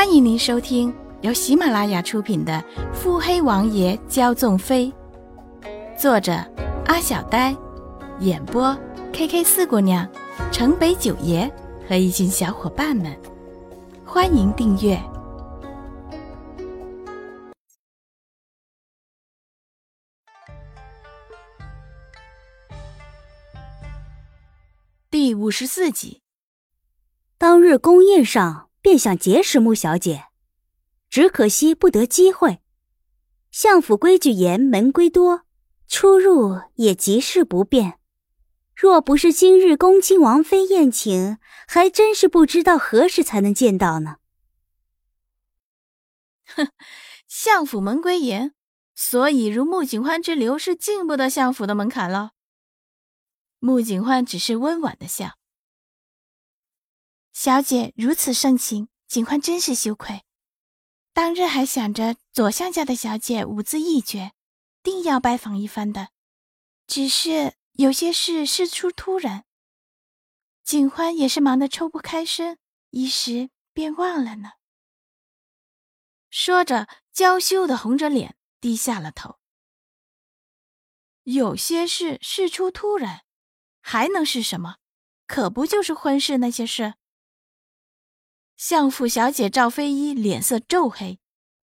欢迎您收听由喜马拉雅出品的《腹黑王爷骄纵妃》，作者阿小呆，演播 K K 四姑娘、城北九爷和一群小伙伴们。欢迎订阅第五十四集。当日宫宴上。便想结识穆小姐，只可惜不得机会。相府规矩严，门规多，出入也极是不便。若不是今日恭亲王妃宴请，还真是不知道何时才能见到呢。哼，相府门规严，所以如穆景欢之流是进不得相府的门槛了。穆景欢只是温婉的笑。小姐如此盛情，景欢真是羞愧。当日还想着左相家的小姐舞姿一绝，定要拜访一番的，只是有些事事出突然，景欢也是忙得抽不开身，一时便忘了呢。说着，娇羞的红着脸，低下了头。有些事事出突然，还能是什么？可不就是婚事那些事？相府小姐赵飞一脸色骤黑，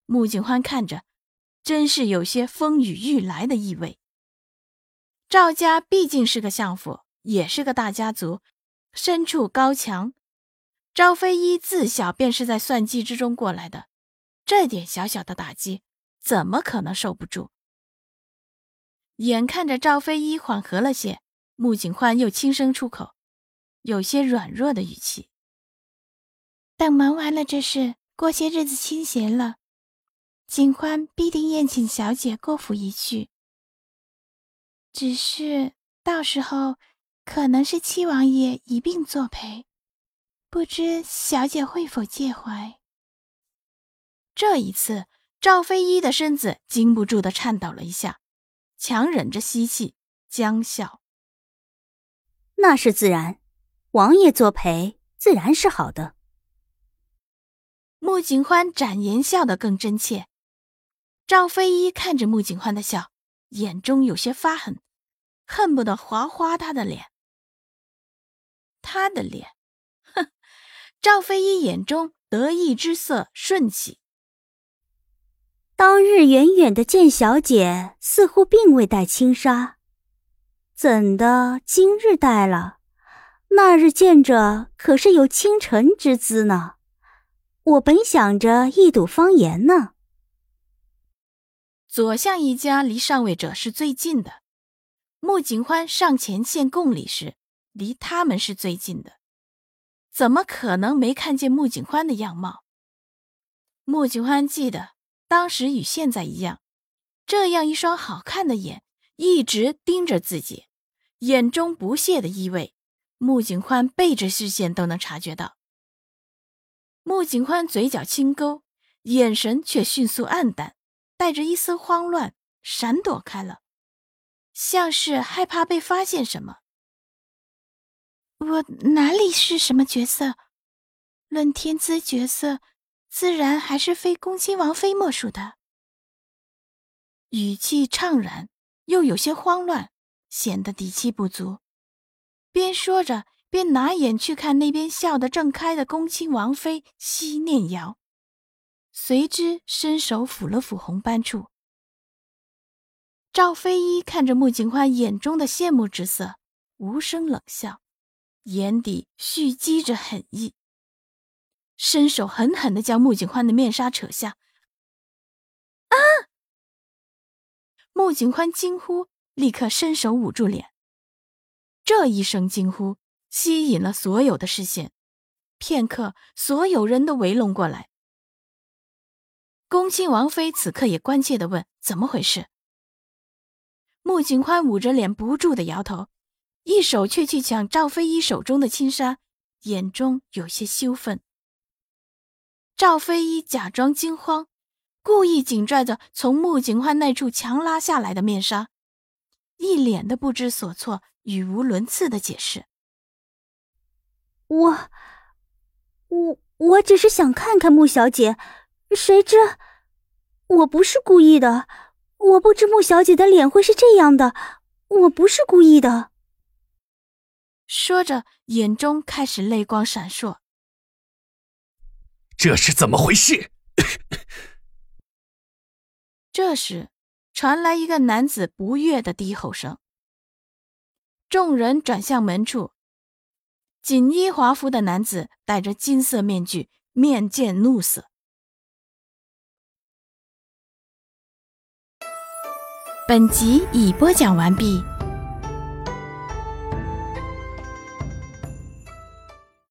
穆景欢看着，真是有些风雨欲来的意味。赵家毕竟是个相府，也是个大家族，身处高墙。赵飞一自小便是在算计之中过来的，这点小小的打击，怎么可能受不住？眼看着赵飞一缓和了些，穆景欢又轻声出口，有些软弱的语气。等忙完了这事，过些日子清闲了，景欢必定宴请小姐过府一叙。只是到时候可能是七王爷一并作陪，不知小姐会否介怀？这一次，赵飞一的身子禁不住的颤抖了一下，强忍着吸气，僵笑。那是自然，王爷作陪自然是好的。穆景欢展颜笑得更真切，赵飞一看着穆景欢的笑，眼中有些发狠，恨不得划花他的脸。他的脸，哼！赵飞一眼中得意之色瞬起。当日远远的见小姐，似乎并未戴轻纱，怎的今日戴了？那日见着可是有倾城之姿呢。我本想着一睹芳颜呢。左相一家离上位者是最近的，穆景欢上前献贡礼时，离他们是最近的，怎么可能没看见穆景欢的样貌？穆景欢记得当时与现在一样，这样一双好看的眼一直盯着自己，眼中不屑的意味，穆景欢背着视线都能察觉到。穆景欢嘴角轻勾，眼神却迅速暗淡，带着一丝慌乱，闪躲开了，像是害怕被发现什么。我哪里是什么角色？论天资角色，自然还是非恭亲王妃莫属的。语气怅然，又有些慌乱，显得底气不足。边说着。便拿眼去看那边笑得正开的恭亲王妃奚念瑶，随之伸手抚了抚红斑处。赵飞一看着穆景欢眼中的羡慕之色，无声冷笑，眼底蓄积着狠意，伸手狠狠地将穆景欢的面纱扯下。啊！穆景欢惊呼，立刻伸手捂住脸。这一声惊呼。吸引了所有的视线，片刻，所有人都围拢过来。恭亲王妃此刻也关切的问：“怎么回事？”穆景欢捂着脸，不住的摇头，一手却去抢赵飞一手中的轻纱，眼中有些羞愤。赵飞一假装惊慌，故意紧拽着从穆景欢那处强拉下来的面纱，一脸的不知所措，语无伦次的解释。我，我我只是想看看穆小姐，谁知我不是故意的。我不知穆小姐的脸会是这样的，我不是故意的。说着，眼中开始泪光闪烁。这是怎么回事？这时，传来一个男子不悦的低吼声。众人转向门处，锦衣华服的男子戴着金色面具，面见怒色。本集已播讲完毕。